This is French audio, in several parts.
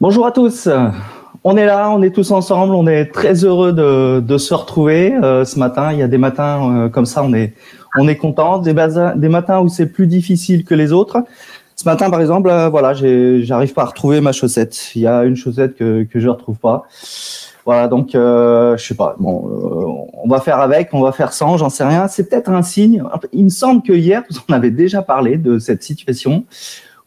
Bonjour à tous. On est là, on est tous ensemble, on est très heureux de, se retrouver euh, ce matin. Il y a des matins euh, comme ça, on est on est content. Des, des matins où c'est plus difficile que les autres. Ce matin, par exemple, euh, voilà, j'arrive pas à retrouver ma chaussette. Il y a une chaussette que que je retrouve pas. Voilà, donc je sais pas. Bon, on va faire avec, on va faire sans, j'en sais rien. C'est peut-être un signe. Il me semble que hier, en avez déjà parlé de cette situation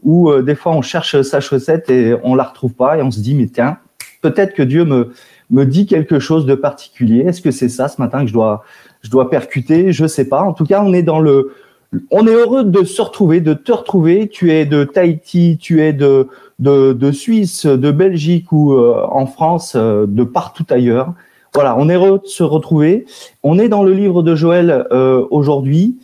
où euh, des fois on cherche sa chaussette et on la retrouve pas et on se dit mais tiens peut-être que Dieu me me dit quelque chose de particulier. Est-ce que c'est ça ce matin que je dois je dois percuter? Je sais pas. En tout cas, on est dans le on est heureux de se retrouver, de te retrouver. Tu es de Tahiti, tu es de de, de Suisse, de Belgique ou euh, en France, euh, de partout ailleurs. Voilà, on est heureux de se retrouver. On est dans le livre de Joël aujourd'hui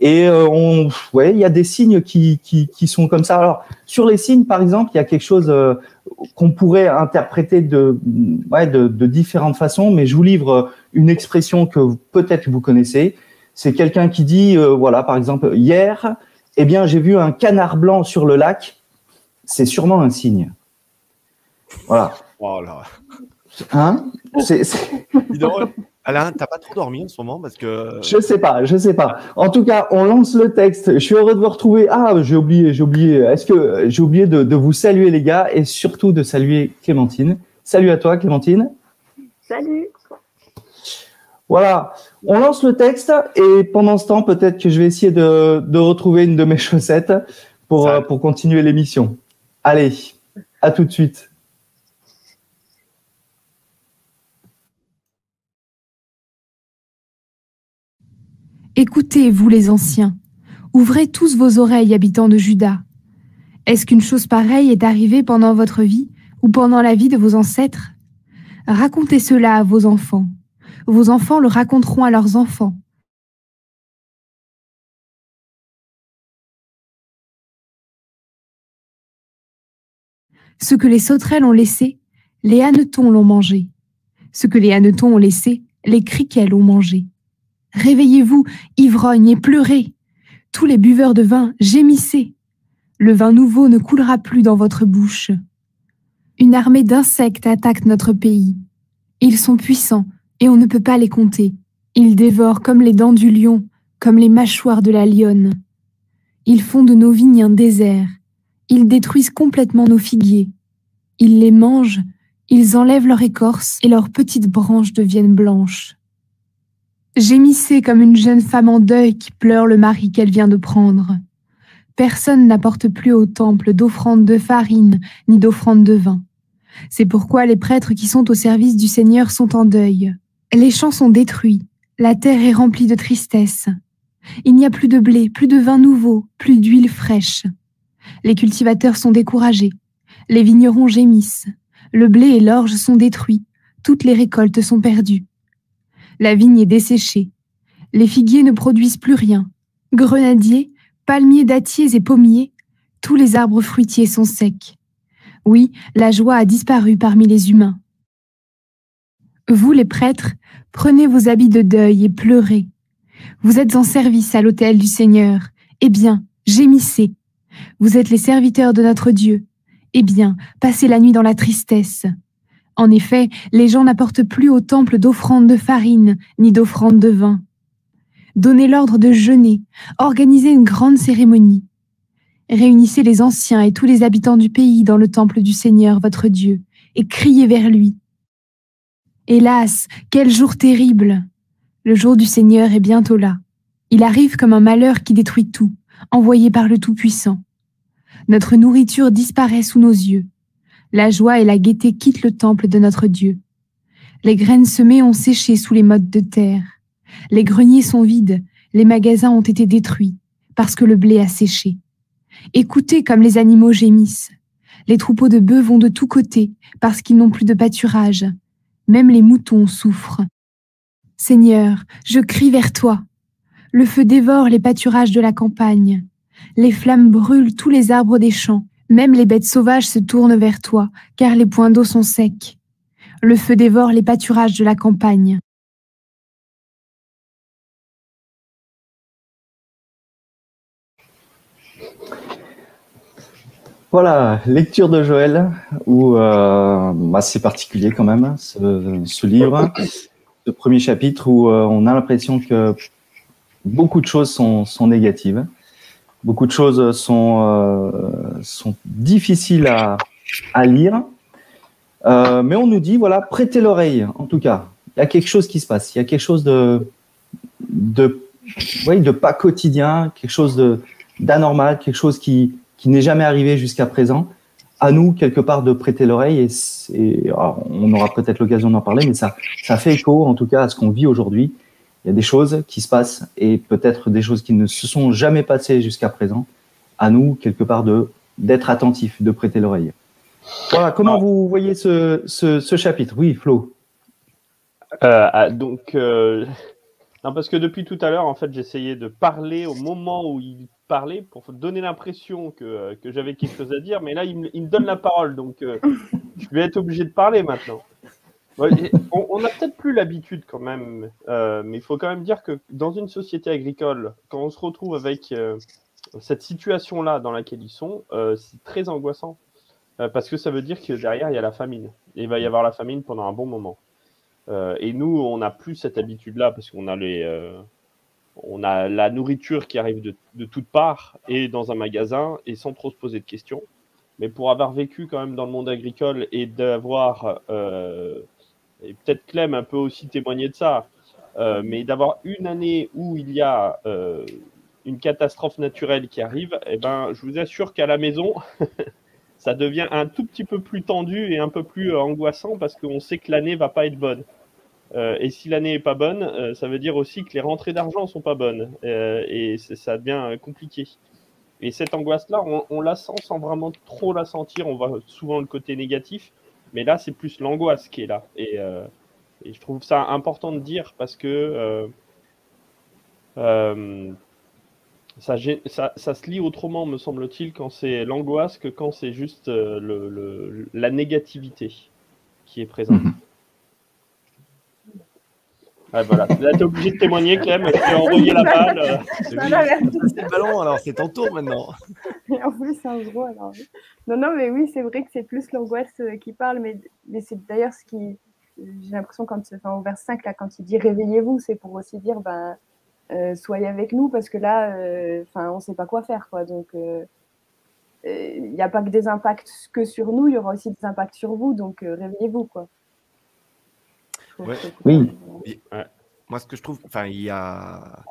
et euh, on, ouais, il y a des signes qui, qui, qui, sont comme ça. Alors, sur les signes, par exemple, il y a quelque chose euh, qu'on pourrait interpréter de, ouais, de, de, différentes façons, mais je vous livre une expression que peut-être vous connaissez. C'est quelqu'un qui dit, euh, voilà, par exemple, hier, eh bien, j'ai vu un canard blanc sur le lac. C'est sûrement un signe. Voilà. Voilà. Hein? C'est, Alain, t'as pas trop dormi en ce moment parce que. Je sais pas, je sais pas. En tout cas, on lance le texte. Je suis heureux de vous retrouver. Ah, j'ai oublié, j'ai oublié. Est-ce que j'ai oublié de, de, vous saluer les gars et surtout de saluer Clémentine. Salut à toi, Clémentine. Salut. Voilà, on lance le texte et pendant ce temps, peut-être que je vais essayer de, de retrouver une de mes chaussettes pour, euh, pour continuer l'émission. Allez, à tout de suite. Écoutez, vous les anciens, ouvrez tous vos oreilles, habitants de Juda. Est-ce qu'une chose pareille est arrivée pendant votre vie ou pendant la vie de vos ancêtres? Racontez cela à vos enfants. Vos enfants le raconteront à leurs enfants. Ce que les sauterelles ont laissé, les hannetons l'ont mangé. Ce que les hannetons ont laissé, les criquets l'ont mangé. Réveillez-vous, ivrognes, et pleurez. Tous les buveurs de vin, gémissez. Le vin nouveau ne coulera plus dans votre bouche. Une armée d'insectes attaque notre pays. Ils sont puissants et on ne peut pas les compter. Ils dévorent comme les dents du lion, comme les mâchoires de la lionne. Ils font de nos vignes un désert. Ils détruisent complètement nos figuiers. Ils les mangent, ils enlèvent leur écorce et leurs petites branches deviennent blanches. Gémissez comme une jeune femme en deuil qui pleure le mari qu'elle vient de prendre. Personne n'apporte plus au temple d'offrande de farine ni d'offrande de vin. C'est pourquoi les prêtres qui sont au service du Seigneur sont en deuil. Les champs sont détruits, la terre est remplie de tristesse. Il n'y a plus de blé, plus de vin nouveau, plus d'huile fraîche. Les cultivateurs sont découragés, les vignerons gémissent, le blé et l'orge sont détruits, toutes les récoltes sont perdues. La vigne est desséchée. Les figuiers ne produisent plus rien. Grenadiers, palmiers, dattiers et pommiers, tous les arbres fruitiers sont secs. Oui, la joie a disparu parmi les humains. Vous, les prêtres, prenez vos habits de deuil et pleurez. Vous êtes en service à l'autel du Seigneur. Eh bien, gémissez. Vous êtes les serviteurs de notre Dieu. Eh bien, passez la nuit dans la tristesse. En effet, les gens n'apportent plus au temple d'offrandes de farine ni d'offrandes de vin. Donnez l'ordre de jeûner, organisez une grande cérémonie. Réunissez les anciens et tous les habitants du pays dans le temple du Seigneur votre Dieu, et criez vers lui. Hélas, quel jour terrible Le jour du Seigneur est bientôt là. Il arrive comme un malheur qui détruit tout, envoyé par le Tout-Puissant. Notre nourriture disparaît sous nos yeux. La joie et la gaieté quittent le temple de notre Dieu. Les graines semées ont séché sous les mottes de terre. Les greniers sont vides, les magasins ont été détruits, parce que le blé a séché. Écoutez comme les animaux gémissent. Les troupeaux de bœufs vont de tous côtés, parce qu'ils n'ont plus de pâturage. Même les moutons souffrent. Seigneur, je crie vers toi. Le feu dévore les pâturages de la campagne. Les flammes brûlent tous les arbres des champs. Même les bêtes sauvages se tournent vers toi, car les points d'eau sont secs. Le feu dévore les pâturages de la campagne. Voilà, lecture de Joël, où euh, c'est particulier quand même, ce, livre, ce premier chapitre où euh, on a l'impression que beaucoup de choses sont négatives, beaucoup de choses sont, euh, sont difficiles à, à lire, euh, mais on nous dit, voilà, prêtez l'oreille, en tout cas, il y a quelque chose qui se passe, il y a quelque chose de, de, oui, de pas quotidien, quelque chose d'anormal, quelque chose qui qui n'est jamais arrivé jusqu'à présent, à nous, quelque part, de prêter l'oreille. Et, on aura peut-être l'occasion d'en parler, mais ça, ça fait écho, en tout cas, à ce qu'on vit aujourd'hui. Il y a des choses qui se passent et peut-être des choses qui ne se sont jamais passées jusqu'à présent. À nous, quelque part, de d'être attentifs, de prêter l'oreille. Voilà, comment vous voyez ce, ce, chapitre? Oui, Flo. Euh, ah, donc, euh, non, parce que depuis tout à l'heure, en fait, j'essayais de parler au moment où il parler pour donner l'impression que, euh, que j'avais quelque chose à dire, mais là, il me, donne la parole, donc euh, je vais être obligé de parler maintenant. On n'a peut-être plus l'habitude quand même, euh, mais il faut quand même dire que dans une société agricole, quand on se retrouve avec cette situation-là dans laquelle ils sont, c'est très angoissant, parce que ça veut dire que derrière, il y a la famine. Et il va y avoir la famine pendant un bon moment. et nous, on n'a plus cette habitude-là, parce qu'on a les on a la nourriture qui arrive de, toutes parts et dans un magasin et sans trop se poser de questions. Mais pour avoir vécu quand même dans le monde agricole et d'avoir, euh, et peut-être Clem un peu aussi témoigné de ça, euh, mais d'avoir une année où il y a euh, une catastrophe naturelle qui arrive, eh ben, je vous assure qu'à la maison, ça devient un tout petit peu plus tendu et un peu plus angoissant parce qu'on sait que l'année va pas être bonne. Euh, et si l'année est pas bonne, euh, ça veut dire aussi que les rentrées d'argent sont pas bonnes euh, et ça devient compliqué. Et cette angoisse-là, on, la sent sans vraiment trop la sentir. On voit souvent le côté négatif, mais là, c'est plus l'angoisse qui est là. Et, et, je trouve ça important de dire parce que ça, ça, ça, se lit autrement, me semble-t-il, quand c'est l'angoisse que quand c'est juste le, la négativité qui est présente. Mhm. Ah, voilà. Là, t'es obligé de témoigner, Clem. Tu as envoyé la balle. C'est le ballon, alors c'est ton tour maintenant. en plus, c'est un gros. Alors... Non, non, mais oui, c'est vrai que c'est plus l'angoisse euh, qui parle, mais, mais c'est d'ailleurs ce qui. J'ai l'impression, quand, enfin, au vers 5, là, quand il dit réveillez-vous, c'est pour aussi dire ben, euh, soyez avec nous, parce que là, euh, enfin, on ne sait pas quoi faire. Quoi. Donc, il n'y a pas que des impacts que sur nous, il y aura aussi des impacts sur vous, donc réveillez-vous. quoi. Oui. Moi, ce que je trouve, enfin, il y a.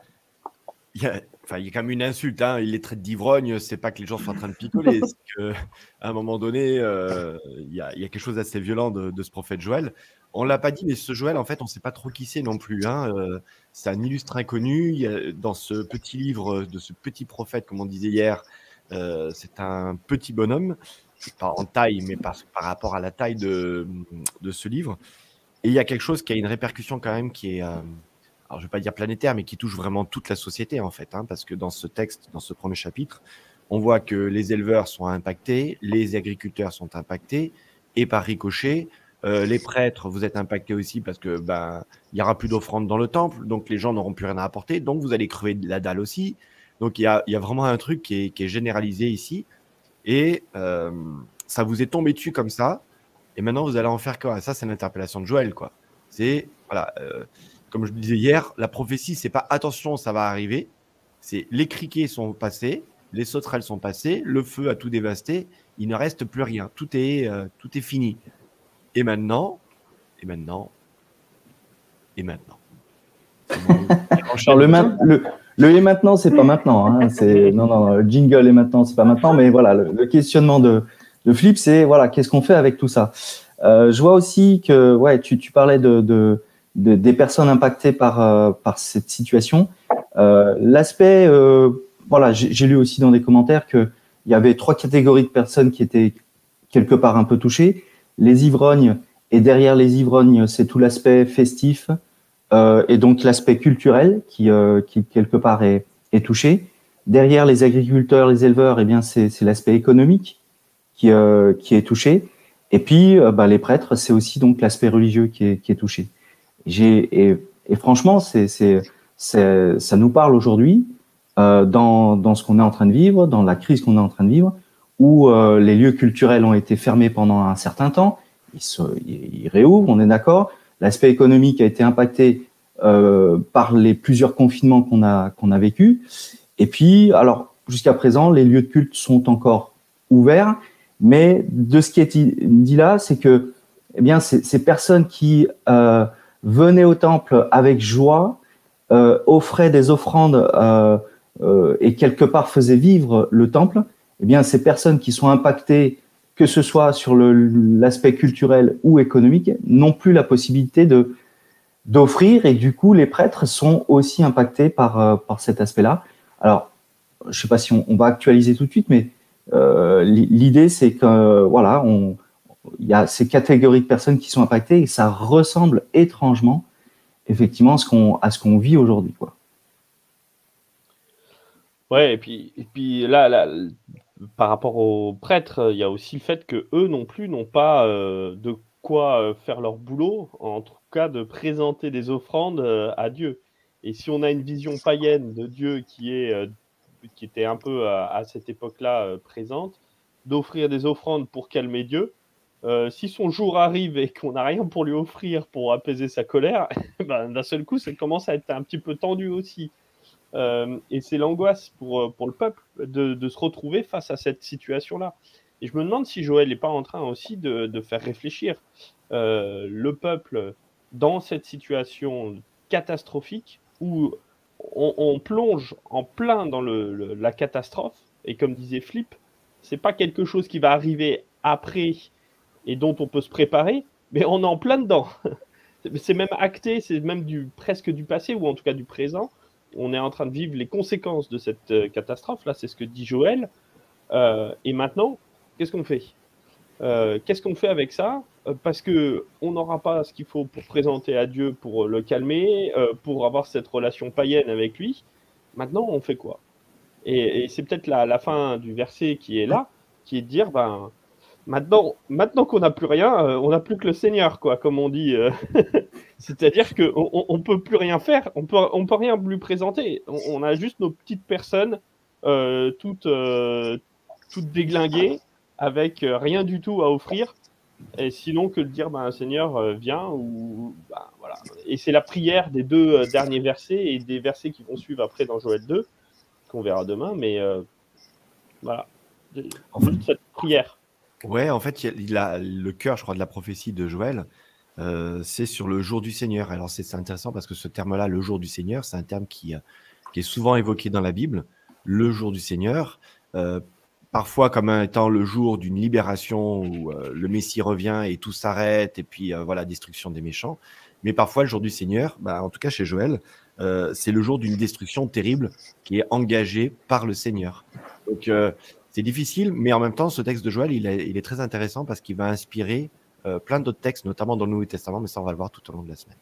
Il y, a, enfin, il y a quand même une insulte. Hein. Il les traite d'ivrogne. C'est pas que les gens sont en train de picoler. c'est qu'à un moment donné, euh, il, y a, il, y a, quelque chose d'assez violent de, ce prophète Joël. On l'a pas dit, mais ce Joël, en fait, on ne sait pas trop qui c'est non plus. Hein. Euh, c'est un illustre inconnu. Il y a, dans ce petit livre de ce petit prophète, comme on disait hier, euh, c'est un petit bonhomme, pas en taille, mais par, par rapport à la taille de, de ce livre. Et il y a quelque chose qui a une répercussion quand même qui est, euh, alors je vais pas dire planétaire, mais qui touche vraiment toute la société en fait, hein, parce que dans ce texte, dans ce premier chapitre, on voit que les éleveurs sont impactés, les agriculteurs sont impactés, et par ricochet, euh, les prêtres, vous êtes impactés aussi parce que ben il y aura plus d'offrandes dans le temple, donc les gens n'auront plus rien à apporter, donc vous allez crever de la dalle aussi. Donc il y a, y a vraiment un truc qui est, qui est généralisé ici, et euh, ça vous est tombé dessus comme ça. Et maintenant, vous allez en faire quoi? Ça, c'est l'interpellation de Joël, quoi. C'est, voilà, euh, comme je le disais hier, la prophétie, c'est pas attention, ça va arriver. C'est les criquets sont passés, les sauterelles sont passées, le feu a tout dévasté, il ne reste plus rien. Tout est, euh, tout est fini. Et maintenant, et maintenant, et maintenant. le, le et maintenant, c'est pas maintenant. Hein. C'est non, non, le jingle et maintenant, c'est pas maintenant. Mais voilà, le, questionnement de, de Flip, c'est voilà, qu'est-ce qu'on fait avec tout ça? Euh, Je vois aussi que ouais, tu, tu parlais de, de, de, des personnes impactées par euh, par cette situation. Euh, L'aspect, euh, voilà, j'ai lu aussi dans des commentaires que il y avait trois catégories de personnes qui étaient quelque part un peu touchées. Les ivrognes et derrière les ivrognes, c'est tout l'aspect festif euh, et donc l'aspect culturel qui, euh, qui quelque part est, est, touché. Derrière les agriculteurs, les éleveurs, eh bien c'est l'aspect économique qui, euh, qui est touché. Et puis euh, bah, les prêtres, c'est aussi donc l'aspect religieux qui est, touché. Et, et, franchement, c'est ça nous parle aujourd'hui euh, dans, dans ce qu'on est en train de vivre, dans la crise qu'on est en train de vivre, où les lieux culturels ont été fermés pendant un certain temps il, se, il réouvre, on est d'accord. L'aspect économique a été impacté par les plusieurs confinements qu'on a qu'on a vécu. Et puis, alors jusqu'à présent, les lieux de culte sont encore ouverts, mais de ce qui est dit là, c'est que eh bien ces, personnes qui euh, venaient au temple avec joie, euh, offraient des offrandes euh, et quelque part faisaient vivre le temple, eh bien ces personnes qui sont impactées que ce soit sur l'aspect culturel ou économique, n'ont plus la possibilité de d'offrir et du coup les prêtres sont aussi impactés par par cet aspect-là. Alors, je sais pas si on, va actualiser tout de suite, mais l'idée c'est que voilà, il y a ces catégories de personnes qui sont impactées et ça ressemble étrangement effectivement à ce qu'on vit aujourd'hui quoi. Ouais, et puis, et puis là, par rapport aux prêtres, il y a aussi le fait que eux non plus n'ont pas euh, de quoi euh, faire leur boulot, en tout cas de présenter des offrandes euh, à Dieu. Et si on a une vision païenne de Dieu qui est euh, qui était un peu à, cette époque-là euh, présente, d'offrir des offrandes pour calmer Dieu, euh, si son jour arrive et qu'on n'a rien pour lui offrir pour apaiser sa colère, ben, d'un seul coup, ça commence à être un petit peu tendu aussi. Euh, et c'est l'angoisse pour, pour le peuple de, de, se retrouver face à cette situation-là. Et je me demande si Joël n'est pas en train aussi de, de faire réfléchir le peuple dans cette situation catastrophique où on, on plonge en plein dans la catastrophe. Et comme disait Flip, c'est pas quelque chose qui va arriver après et dont on peut se préparer, mais on est en plein dedans. c'est même acté, c'est même du presque du passé ou en tout cas du présent on est en train de vivre les conséquences de cette euh, catastrophe. Là, c'est ce que dit Joël. Euh, et maintenant, qu'est-ce qu'on fait? Euh, Qu'est-ce qu'on fait avec ça? Parce que on n'aura pas ce qu'il faut pour présenter à Dieu, pour le calmer, euh, pour avoir cette relation païenne avec lui. Maintenant, on fait quoi? Et, c'est peut-être la, fin du verset qui est là, qui est de dire, ben, maintenant, maintenant qu'on n'a plus rien, euh, on n'a plus que le Seigneur, quoi, comme on dit. C'est-à-dire qu'on on peut plus rien faire, on peut, on peut rien lui présenter. On, a juste nos petites personnes euh, toutes, euh, toutes déglinguées, avec euh, rien du tout à offrir. Et sinon que de dire, ben, Seigneur, euh, viens. Ou, ben, voilà. Et c'est la prière des deux euh, derniers versets et des versets qui vont suivre après dans Joël 2, qu'on verra demain. Mais voilà. En fait, cette prière. Ouais, en fait, il a, le cœur, je crois, de la prophétie de Joël, euh, c'est sur le jour du Seigneur. Alors c'est intéressant parce que ce terme-là, le jour du Seigneur, c'est un terme qui, euh, qui, est souvent évoqué dans la Bible. Le jour du Seigneur, euh, parfois comme étant le jour d'une libération où euh, le Messie revient et tout s'arrête et puis euh, voilà destruction des méchants. Mais parfois le jour du Seigneur, bah, en tout cas chez Joël, c'est le jour d'une destruction terrible qui est engagée par le Seigneur. Donc c'est difficile, mais en même temps, ce texte de Joël, il, est, très intéressant parce qu'il va inspirer euh, plein d'autres textes, notamment dans le Nouveau Testament, mais ça, on va le voir tout au long de la semaine.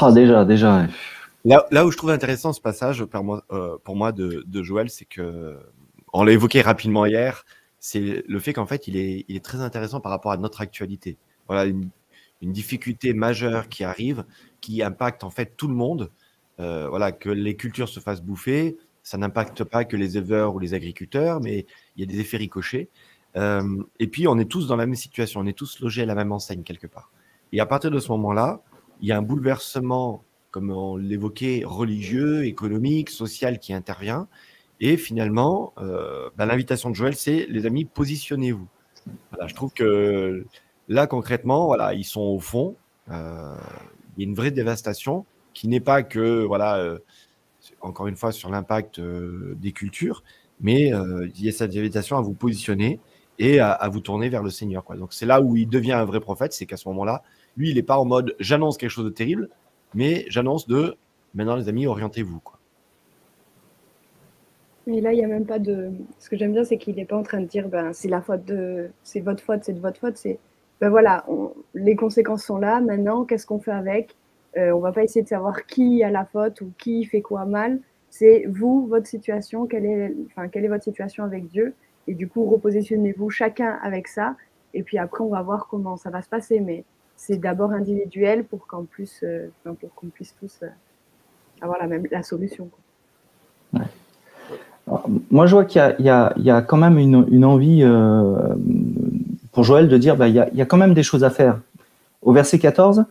Ah, déjà, déjà. Là, là où je trouve intéressant ce passage pour moi, euh, pour moi de, de Joël, c'est que, on l'a évoqué rapidement hier, c'est le fait qu'en fait, il est, il est très intéressant par rapport à notre actualité. Voilà, une, une difficulté majeure qui arrive, qui impacte en fait tout le monde. Euh, voilà, que les cultures se fassent bouffer, ça n'impacte pas que les éleveurs ou les agriculteurs, mais il y a des effets ricochets. Euh, et puis, on est tous dans la même situation, on est tous logés à la même enseigne quelque part. Et à partir de ce moment-là, il y a un bouleversement, comme on l'évoquait, religieux, économique, social qui intervient. Et finalement, euh, ben, l'invitation de Joël, c'est les amis, positionnez-vous. Voilà, je trouve que Là, concrètement, voilà, ils sont au fond. Euh, il y a une vraie dévastation qui n'est pas que, voilà, euh, encore une fois, sur l'impact des cultures, mais il y a cette dévastation à vous positionner et à, vous tourner vers le Seigneur. Donc c'est là où il devient un vrai prophète, c'est qu'à ce moment-là, lui, il n'est pas en mode j'annonce quelque chose de terrible, mais j'annonce de maintenant les amis, orientez-vous. Et là, il n'y a même pas de. Ce que j'aime bien, c'est qu'il n'est pas en train de dire ben, c'est la faute de. C'est votre faute, c'est de votre faute. C'est ben voilà, les conséquences sont là. Maintenant, qu'est-ce qu'on fait avec? Euh, On va pas essayer de savoir qui a la faute ou qui fait quoi mal. C'est vous, votre situation, quelle est, enfin, quelle est votre situation avec Dieu. Et du coup, repositionnez-vous chacun avec ça. Et puis après, on va voir comment ça va se passer. Mais c'est d'abord individuel pour qu'en plus, euh, pour qu'on puisse tous euh, avoir la même la solution. Moi, je vois qu'il y, y, y a, quand même une, envie euh, pour Joël de dire bah, il, y a, il y a quand même des choses à faire. Au verset 14,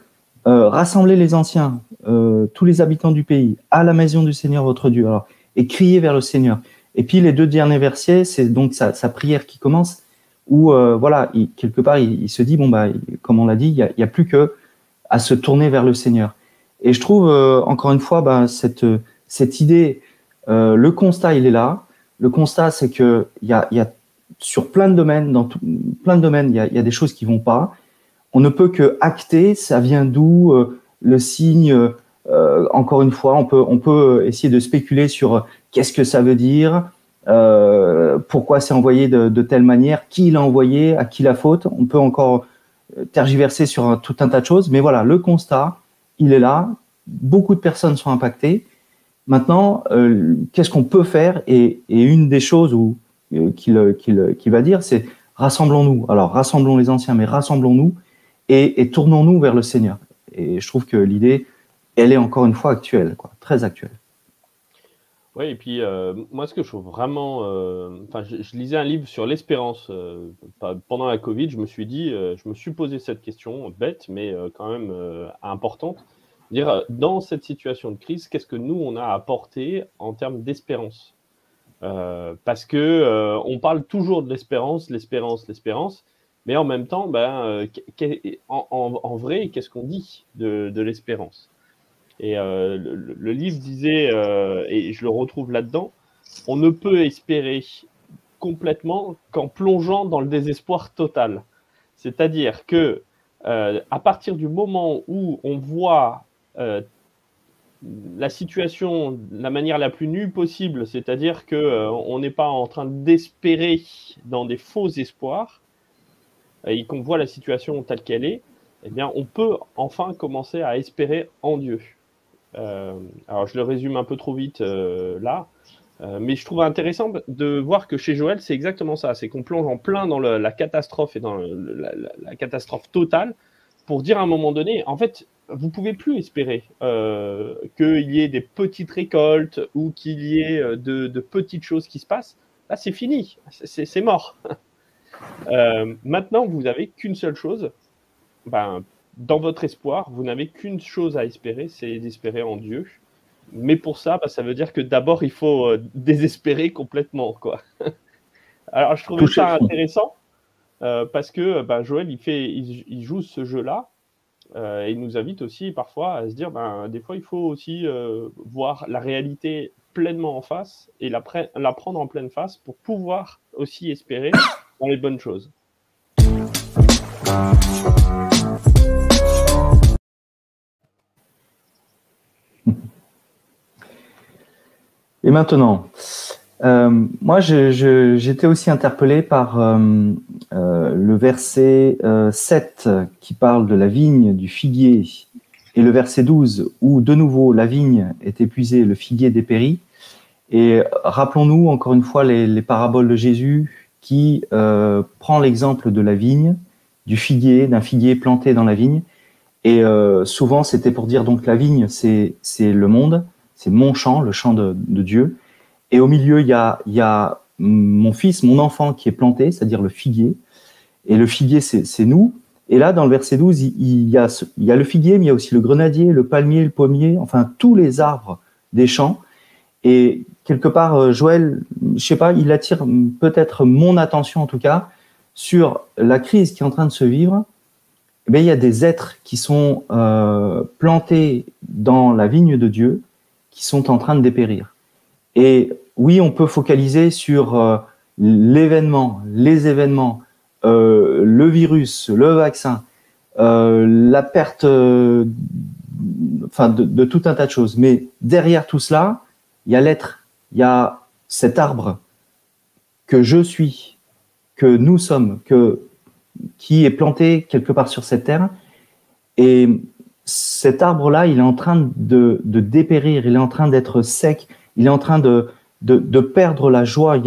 euh, rassembler les anciens, euh, tous les habitants du pays, à la maison du Seigneur votre Dieu, et crier vers le Seigneur. Et puis les deux derniers versets, c'est donc sa, prière qui commence, où euh, voilà, il, quelque part, il, se dit bon bah, comme on l'a dit, il n'y a, plus que à se tourner vers le Seigneur. Et je trouve euh, encore une fois bah, cette cette idée, euh, le constat il est là. Le constat c'est que il y a, y a sur plein de domaines, dans plein de domaines, il y a, y a, des choses qui vont pas. On ne peut que acter. Ça vient d'où le signe Encore une fois, on peut on peut essayer de spéculer sur qu'est-ce que ça veut dire, pourquoi c'est envoyé de, telle manière, qui l'a envoyé, à qui la faute? On peut encore tergiverser sur tout un tas de choses, mais voilà, le constat, il est là. Beaucoup de personnes sont impactées. Maintenant, euh, qu'est-ce qu'on peut faire? Et, une des choses euh, qu'il va dire, c'est rassemblons-nous. Alors, rassemblons les anciens, mais rassemblons-nous et, et tournons-nous vers le Seigneur. Et je trouve que l'idée, elle est encore une fois actuelle, quoi, très actuelle. Oui, et puis euh, moi, ce que je trouve vraiment. Euh, enfin, je, lisais un livre sur l'espérance euh, pendant la Covid. Je me suis dit, je me suis posé cette question bête, mais quand même importante. Dire, dans cette situation de crise, qu'est-ce que nous, on a apporté en termes d'espérance? Parce que on parle toujours de l'espérance, l'espérance, l'espérance, mais en même temps, ben, en, vrai, qu'est-ce qu'on dit de l'espérance? Et le, le, livre disait, et je le retrouve là-dedans, on ne peut espérer complètement qu'en plongeant dans le désespoir total. C'est-à-dire que à partir du moment où on voit la situation de la manière la plus nue possible, c'est-à-dire que euh, on n'est pas en train d'espérer dans des faux espoirs et qu'on voit la situation telle qu'elle est, eh bien, on peut enfin commencer à espérer en Dieu. Euh, alors, je le résume un peu trop vite euh, là, euh, mais je trouve intéressant de voir que chez Joël, c'est exactement ça, c'est qu'on plonge en plein dans la catastrophe et dans la, catastrophe totale pour dire à un moment donné, en fait, vous pouvez plus espérer qu'il y ait des petites récoltes ou qu'il y ait de, petites choses qui se passent. Là, c'est fini, c'est mort. maintenant, vous n'avez qu'une seule chose. Ben, dans votre espoir, vous n'avez qu'une chose à espérer, c'est d'espérer en Dieu. Mais pour ça, ben, ça veut dire que d'abord, il faut euh, désespérer complètement. Quoi. Alors, je trouve ça intéressant euh, parce que ben, Joël, il, fait, il, il joue ce jeu-là euh, il nous invite aussi parfois à se dire, ben, des fois, il faut aussi euh, voir la réalité pleinement en face et la, la, prendre en pleine face pour pouvoir aussi espérer dans les bonnes choses. Et maintenant, euh, moi, j'étais aussi interpellé par euh, euh, le verset 7 euh, qui parle de la vigne, du figuier, et le verset 12 où de nouveau la vigne est épuisée, le figuier dépérit. Et rappelons-nous encore une fois les, les, paraboles de Jésus qui euh, prend l'exemple de la vigne, du figuier, d'un figuier planté dans la vigne. Et souvent, c'était pour dire donc la vigne, c'est le monde, c'est mon champ, le champ de, Dieu. Et au milieu, il y a, mon fils, mon enfant qui est planté, c'est-à-dire le figuier. Et le figuier, c'est nous. Et là, dans le verset 12, il, y a, le figuier, mais il y a aussi le grenadier, le palmier, le pommier, enfin tous les arbres des champs. Et quelque part, euh, Joël, je sais pas, il attire peut-être mon attention en tout cas sur la crise qui est en train de se vivre eh il y a des êtres qui sont euh, plantés dans la vigne de Dieu, sont en train de dépérir. Et oui, on peut focaliser sur euh, l'événement, les événements, euh, le virus, le vaccin, euh, la perte, enfin, de, de tout un tas de choses. Mais derrière tout cela, il y a l'être, il y a cet arbre que je suis, que nous sommes, que qui est planté quelque part sur cette terre. Et cet arbre-là, il est en train de, dépérir, il est en train d'être sec, il est en train de, perdre la joie. Il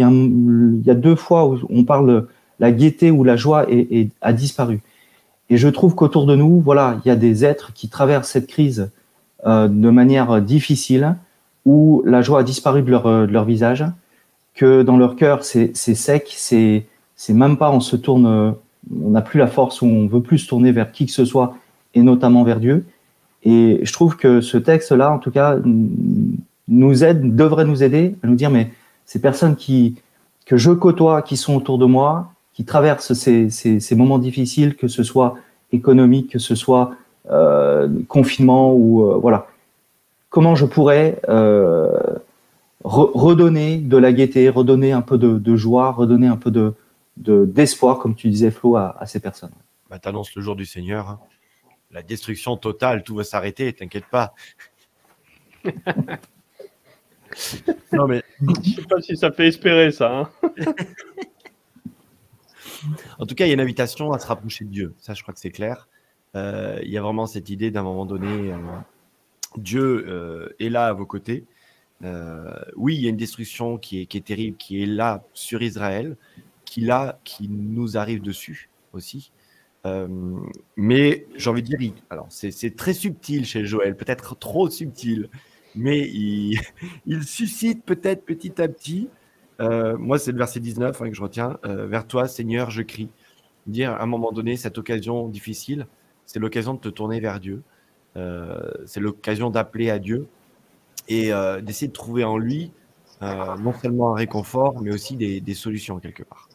y, a, deux fois où on parle la gaieté ou la joie est, a disparu. Et je trouve qu'autour de nous, voilà, il y a des êtres qui traversent cette crise euh, de manière difficile, où la joie a disparu de leur, visage, que dans leur cœur c'est sec, c'est même pas on se tourne, on n'a plus la force ou on veut plus se tourner vers qui que ce soit et notamment vers Dieu. Et je trouve que ce texte-là, en tout cas, nous aide, devrait nous aider à nous dire mais ces personnes que je côtoie, qui sont autour de moi, qui traversent ces, moments difficiles, que ce soit économique, que ce soit euh, confinement ou euh, voilà. Comment je pourrais euh, re- redonner de la gaieté, redonner un peu de, joie, redonner un peu de de- d'espoir, comme tu disais Flo, à, à ces personnes? Bah, T'annonces le jour du Seigneur. hein. La destruction totale, tout va s'arrêter, t'inquiète pas. non, mais Je sais pas si ça fait espérer ça. hein. en tout cas, il y a une invitation à se rapprocher de Dieu. Ça, je crois que c'est clair. Euh, il y a vraiment cette idée d'un moment donné, euh, Dieu euh, est là à vos côtés. Oui, il y a une destruction qui est, qui est terrible, qui est là sur Israël, qui là, qui nous arrive dessus aussi. Euh, mais j'ai envie de dire, il- alors c'est très subtil chez Joël, peut-être trop subtil, mais il, suscite peut-être petit à petit. euh, moi, c'est le verset 19 hein, que je retiens. euh, vers toi, Seigneur, je crie. Dire à un moment donné, cette occasion difficile, c'est l'occasion de te tourner vers Dieu. C'est l'occasion d'appeler à Dieu et d'essayer de trouver en lui non seulement un réconfort, mais aussi des, solutions quelque part.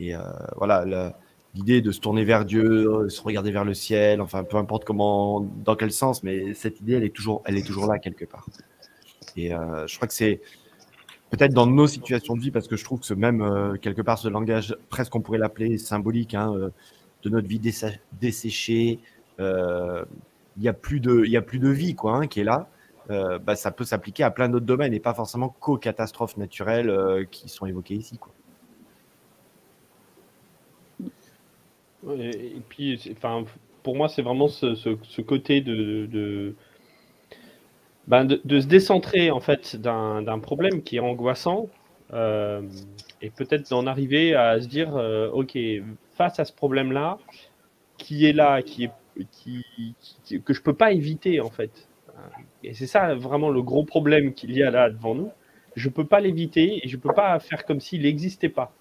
Et voilà, l'idée de se tourner vers Dieu, se regarder vers le ciel, enfin peu importe comment, dans quel sens, mais cette idée, elle est toujours, elle est toujours là quelque part. Et euh, je crois que c'est peut-être dans nos situations de vie, parce que je trouve que ce même euh, quelque part ce langage, presque on pourrait l'appeler symbolique, hein, euh, de notre vie desséchée, il y a plus de, y a plus de vie quoi, hein, qui est là. Bah, ça peut s'appliquer à plein d'autres domaines et pas forcément qu'aux catastrophes naturelles qui sont évoquées ici. Quoi. Et, puis, enfin, pour moi, c'est vraiment ce, côté de, ben, de, de se décentrer en fait d'un problème qui est angoissant euh, et peut-être d'en arriver à se dire, euh, ok, face à ce problème-là, qui est là, qui est qui- que je peux pas éviter en fait. Et c'est ça vraiment le gros problème qu'il y a là devant nous. Je peux pas l'éviter et je peux pas faire comme s'il n'existait pas.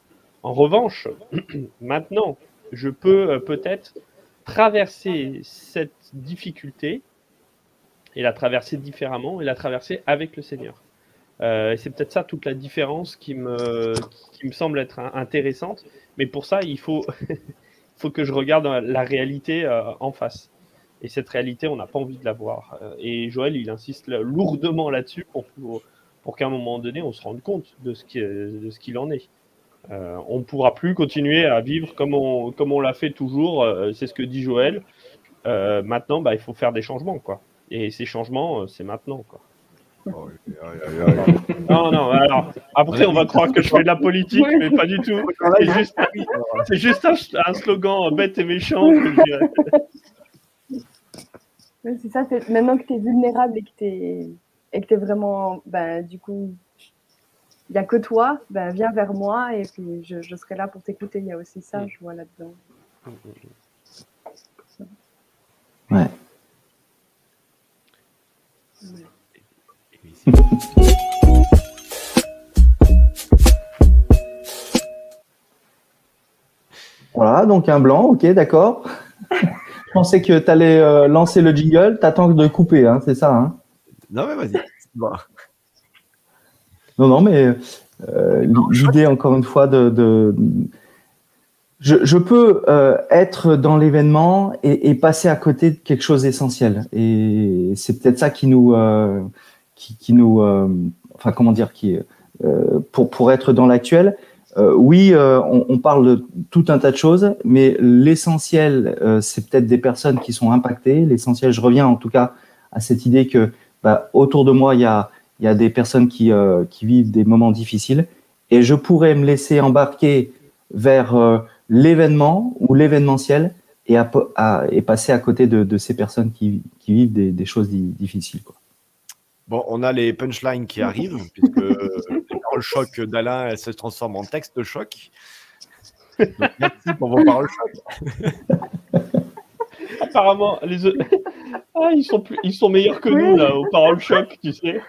En revanche, maintenant, je peux euh, peut-être traverser cette difficulté et la traverser différemment et la traverser avec le Seigneur. Euh, c'est peut-être ça toute la différence qui me, qui me semble être intéressante. Mais pour ça, il faut, faut que je regarde la réalité euh, en face. Et cette réalité, on n'a pas envie de la voir. Et Joël, il insiste lourdement là-dessus pour, pour, qu'à un moment donné, on se rende compte de ce qu'il en est. Euh, on ne pourra plus continuer à vivre comme on, comme on l'a fait toujours. euh, c'est ce que dit Joël. Euh, maintenant, bah, il faut faire des changements. Quoi. Et ces changements, euh, c'est maintenant. Quoi. Non, non, alors, après, on va croire que je fais de la politique, mais pas du tout. C'est juste, c'est juste un, un slogan bête et méchant. c'est ça, c'est- maintenant que tu es vulnérable et que tu es, et que t'es vraiment, ben, du coup, il n'y a que toi, ben, viens vers moi et puis je, je serai là pour t'écouter. Il y a aussi ça, Mm. je vois là-dedans. Ouais. Voilà, donc un blanc, ok, d'accord. Je pensais que tu allais lancer le jingle, t'attends de couper, hein, c'est ça. Hein Non, mais vas-y. Non, non, mais euh, l'idée, encore une fois, de, de, je, je peux euh, être dans l'événement et, et passer à côté de quelque chose d'essentiel. Et c'est peut-être ça qui nous, euh, qui, qui nous, enfin comment dire, qui, pour pour être dans l'actuel. oui, on, on parle de tout un tas de choses, mais l'essentiel, c'est peut-être des personnes qui sont impactées. L'essentiel, je reviens en tout cas à cette idée que bah, autour de moi, il y a, il y a des personnes qui, euh, qui vivent des moments difficiles, et je pourrais me laisser embarquer vers euh, l'événement ou l'événementiel et, à, à- et passer à côté de, de ces personnes qui, qui vivent des, des choses di- difficiles. Quoi. Bon, on a les punchlines qui arrivent, puisque les paroles choc d'Alain elles se transforment en texte choc. Donc, merci pour vos paroles choc. Apparemment, les ah, ils, sont plus... ils sont meilleurs que nous, là, aux paroles choc, tu sais.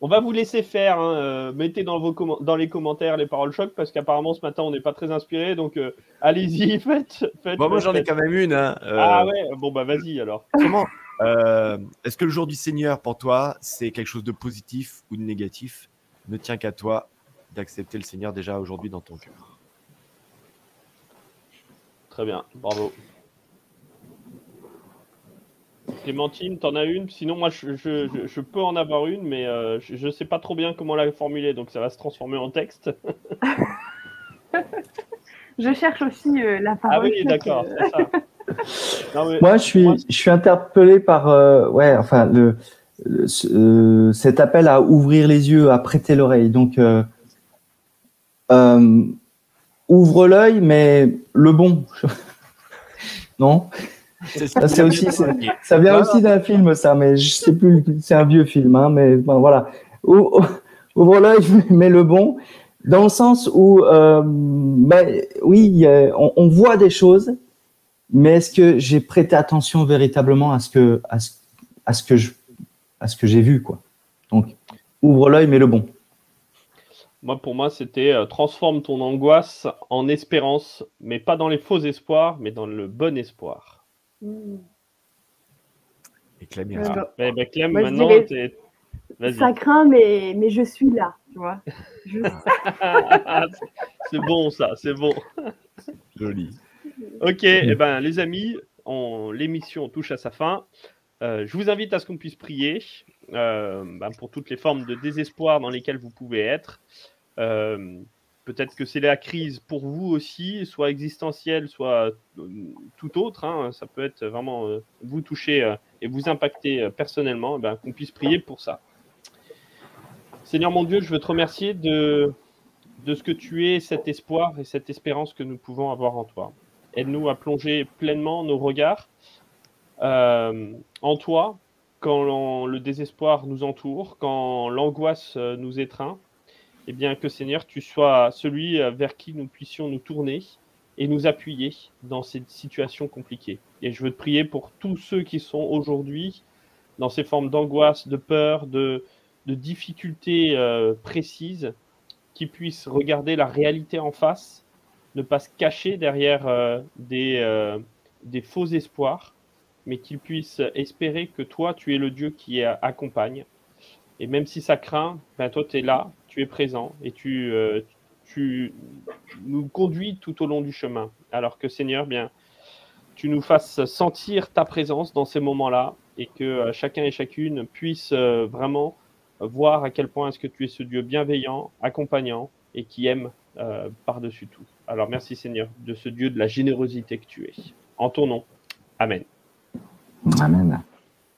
On va vous laisser faire. hein, euh, mettez dans, vos dans les commentaires les paroles choc, parce qu'apparemment, ce matin, on n'est pas très inspiré. Donc, euh, allez-y, faites. faites Bon, moi, j'en ai quand même une. hein. Euh, Ah ouais, bon, bah vas-y alors. Comment euh, Est-ce que le jour du Seigneur, pour toi, c'est quelque chose de positif ou de négatif? Ne tient qu'à toi d'accepter le Seigneur déjà aujourd'hui dans ton cœur. Très bien, bravo. Clémentine, t'en as une Sinon, moi, je, je- je- je peux en avoir une, mais euh, je ne sais pas trop bien comment la formuler, donc ça va se transformer en texte. Je cherche aussi euh, la parole. Ah oui, d'accord, euh, Moi, je suis, Moi, je suis interpellé par, euh, ouais, enfin, le, le- ce- euh, cet appel à ouvrir les yeux, à prêter l'oreille. Donc, euh, euh, ouvre l'œil, mais le bon. non? C'est Ça, aussi, vient Voilà. aussi d'un film, ça, mais je sais plus. C'est un vieux film, hein, mais bon, voilà. Ou- Ouvre l'œil, mais le bon, dans le sens où, euh, ben, oui, on, on voit des choses, mais est-ce que j'ai prêté attention véritablement à ce que, à ce, à ce que je, à ce que j'ai vu, quoi. Donc, ouvre l'œil, mais le bon. Moi, pour moi, c'était euh, transforme ton angoisse en espérance, mais pas dans les faux espoirs, mais dans le bon espoir. Hmm. Et Clem, il bah, Eh ben, Clem, Moi, je maintenant, dirais-. Ça craint, mais, mais je suis là, tu vois. Je- c'est bon, ça, c'est bon. Joli. Ok, eh ben, les amis, on- l'émission touche à sa fin. Euh, je vous invite à ce qu'on puisse prier euh, ben, pour toutes les formes de désespoir dans lesquelles vous pouvez être. Euh, Peut-être que c'est la crise pour vous aussi, soit existentielle, soit euh, tout autre. hein. Ça peut être vraiment euh, vous toucher euh, et vous impacter personnellement. eh ben, qu'on puisse prier pour ça. Seigneur mon Dieu, je veux te remercier de, de ce que tu es, cet espoir et cette espérance que nous pouvons avoir en toi. Aide-nous à plonger pleinement nos regards en toi quand le désespoir nous entoure, quand l'angoisse nous étreint. Et bien que Seigneur, tu sois celui euh, vers qui nous puissions nous tourner et nous appuyer dans ces situations compliquées. Et je veux te prier pour tous ceux qui sont aujourd'hui dans ces formes d'angoisse, de peur, de, difficultés euh, précises, qui puissent regarder la réalité en face, ne pas se cacher derrière euh, des, faux espoirs, mais qu'ils puissent espérer que toi, tu es le Dieu qui accompagne. Et même si ça craint, ben toi, tu es là, tu présent et tu, euh, tu nous conduis tout au long du chemin. Alors que Seigneur, bien, tu nous fasses sentir ta présence dans ces moments-là et que euh, chacun et chacune puisse euh, vraiment voir à quel point est-ce que tu es ce Dieu bienveillant, accompagnant et qui aime par-dessus tout. Alors merci Seigneur de ce Dieu de la générosité que tu es. En ton nom. Amen. Amen.